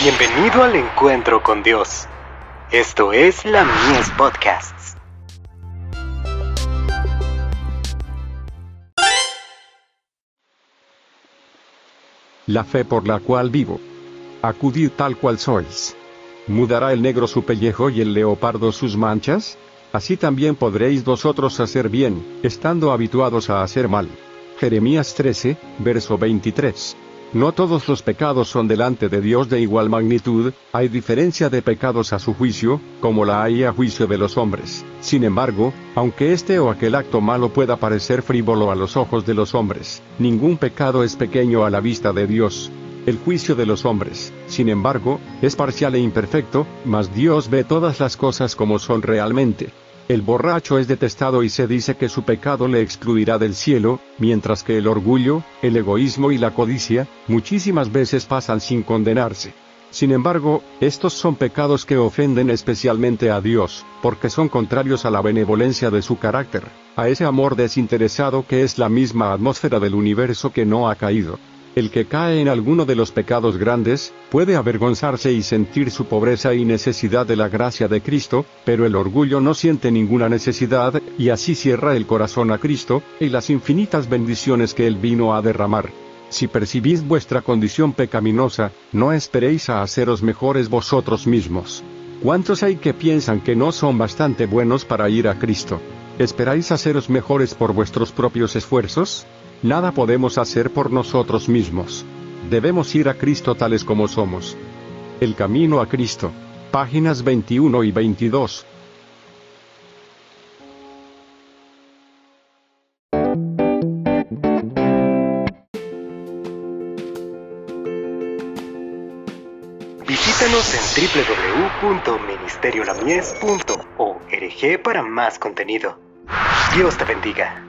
Bienvenido al encuentro con Dios. Esto es la Mies Podcasts. La fe por la cual vivo. Acudid tal cual sois. ¿Mudará el negro su pellejo y el leopardo sus manchas? Así también podréis vosotros hacer bien, estando habituados a hacer mal. Jeremías 13, verso 23. No todos los pecados son delante de Dios de igual magnitud, hay diferencia de pecados a su juicio, como la hay a juicio de los hombres. Sin embargo, aunque este o aquel acto malo pueda parecer frívolo a los ojos de los hombres, ningún pecado es pequeño a la vista de Dios. El juicio de los hombres, sin embargo, es parcial e imperfecto, mas Dios ve todas las cosas como son realmente. El borracho es detestado y se dice que su pecado le excluirá del cielo, mientras que el orgullo, el egoísmo y la codicia, muchísimas veces pasan sin condenarse. Sin embargo, estos son pecados que ofenden especialmente a Dios, porque son contrarios a la benevolencia de su carácter, a ese amor desinteresado que es la misma atmósfera del universo que no ha caído. El que cae en alguno de los pecados grandes, puede avergonzarse y sentir su pobreza y necesidad de la gracia de Cristo, pero el orgullo no siente ninguna necesidad, y así cierra el corazón a Cristo, y las infinitas bendiciones que Él vino a derramar. Si percibís vuestra condición pecaminosa, no esperéis a haceros mejores vosotros mismos. ¿Cuántos hay que piensan que no son bastante buenos para ir a Cristo? ¿Esperáis haceros mejores por vuestros propios esfuerzos? Nada podemos hacer por nosotros mismos. Debemos ir a Cristo tales como somos. El camino a Cristo. Páginas 21 y 22. Visítanos en www.ministeriolamies.org para más contenido. Dios te bendiga.